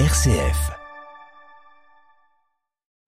RCF.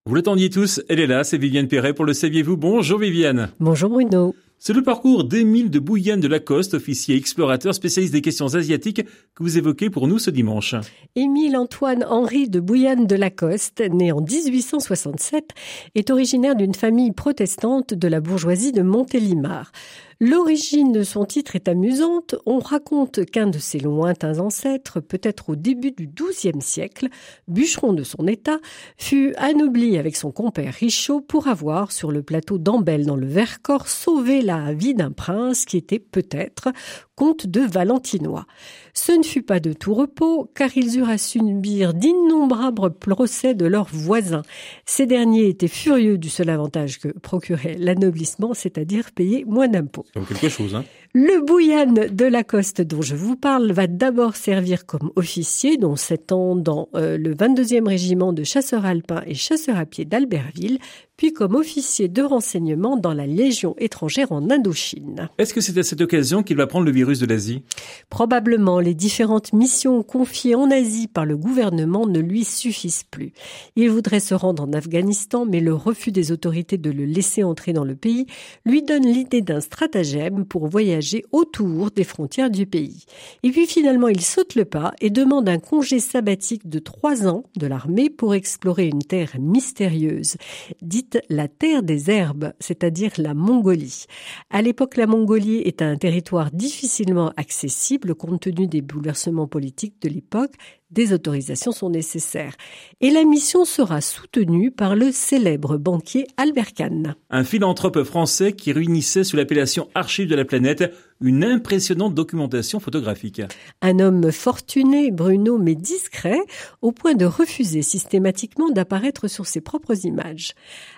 Vous l'attendiez tous, elle est là, c'est Viviane Perret pour le Saviez-vous? Bonjour Viviane. Bonjour Bruno. C'est le parcours d'Émile de Bouillane de Lacoste, officier explorateur spécialiste des questions asiatiques, que vous évoquez pour nous ce dimanche. Émile Antoine Henri de Bouillane de Lacoste, né en 1867, est originaire d'une famille protestante de la bourgeoisie de Montélimar. L'origine de son titre est amusante. On raconte qu'un de ses lointains ancêtres, peut-être au début du XIIe siècle, bûcheron de son état, fut anobli avec son compère Richaud pour avoir, sur le plateau d'Ambel dans le Vercors, sauvé la vie d'un prince qui était peut-être comte de Valentinois. Ce ne fut pas de tout repos, car ils eurent à subir d'innombrables procès de leurs voisins. Ces derniers étaient furieux du seul avantage que procurait l'anoblissement, c'est-à-dire payer moins d'impôts. quelque chose, hein le Bouillane de Lacoste dont je vous parle va d'abord servir comme officier, dont 7 ans dans euh, le 22e régiment de chasseurs alpins et chasseurs à pied d'Albertville, puis comme officier de renseignement dans la Légion étrangère en Indochine. Est-ce que c'est à cette occasion qu'il va prendre le virus de l'Asie Probablement, les différentes missions confiées en Asie par le gouvernement ne lui suffisent plus. Il voudrait se rendre en Afghanistan, mais le refus des autorités de le laisser entrer dans le pays lui donne l'idée d'un stratagème pour voyager autour des frontières du pays. Et puis finalement, il saute le pas et demande un congé sabbatique de trois ans de l'armée pour explorer une terre mystérieuse, dite la terre des herbes, c'est-à-dire la Mongolie. À l'époque, la Mongolie est un territoire difficilement accessible compte tenu des bouleversements politiques de l'époque des autorisations sont nécessaires. Et la mission sera soutenue par le célèbre banquier Albert Kahn. Un philanthrope français qui réunissait sous l'appellation Archives de la planète une impressionnante documentation photographique. Un homme fortuné, Bruno, mais discret, au point de refuser systématiquement d'apparaître sur ses propres images.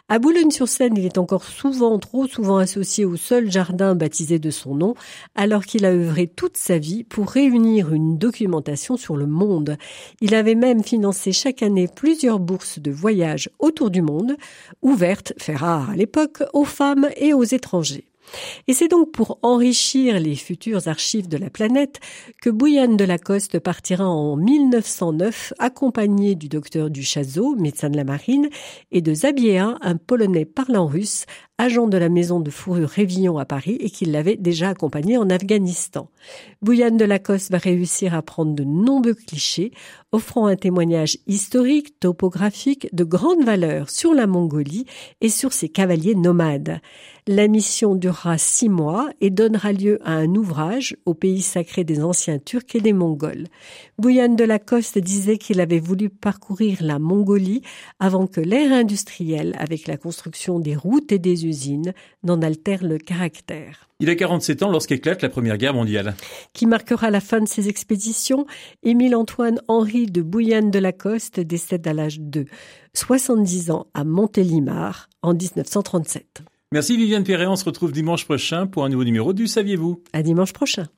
À Boulogne-sur-Seine, il est encore souvent, trop souvent associé au seul jardin baptisé de son nom, alors qu'il a œuvré toute sa vie pour réunir une documentation sur le monde. Il avait même financé chaque année plusieurs bourses de voyage autour du monde, ouvertes, fait rare à l'époque, aux femmes et aux étrangers. Et c'est donc pour enrichir les futures archives de la planète que Bouillane de Lacoste partira en 1909 accompagné du docteur Duchazot, médecin de la marine, et de Zabiéa, un Polonais parlant russe, agent de la maison de fourrure Révillon à Paris et qui l'avait déjà accompagné en Afghanistan. Bouillane de Lacoste va réussir à prendre de nombreux clichés, offrant un témoignage historique, topographique de grande valeur sur la Mongolie et sur ses cavaliers nomades. La mission durera six mois et donnera lieu à un ouvrage au pays sacré des anciens Turcs et des Mongols. Bouillane de Lacoste disait qu'il avait voulu parcourir la Mongolie avant que l'ère industrielle, avec la construction des routes et des n'en altère le caractère. Il a 47 ans lorsqu'éclate la Première Guerre mondiale. Qui marquera la fin de ses expéditions, Émile-Antoine Henri de Bouillane de Lacoste décède à l'âge de 70 ans à Montélimar en 1937. Merci Viviane Perret, on se retrouve dimanche prochain pour un nouveau numéro du Saviez-vous? À dimanche prochain.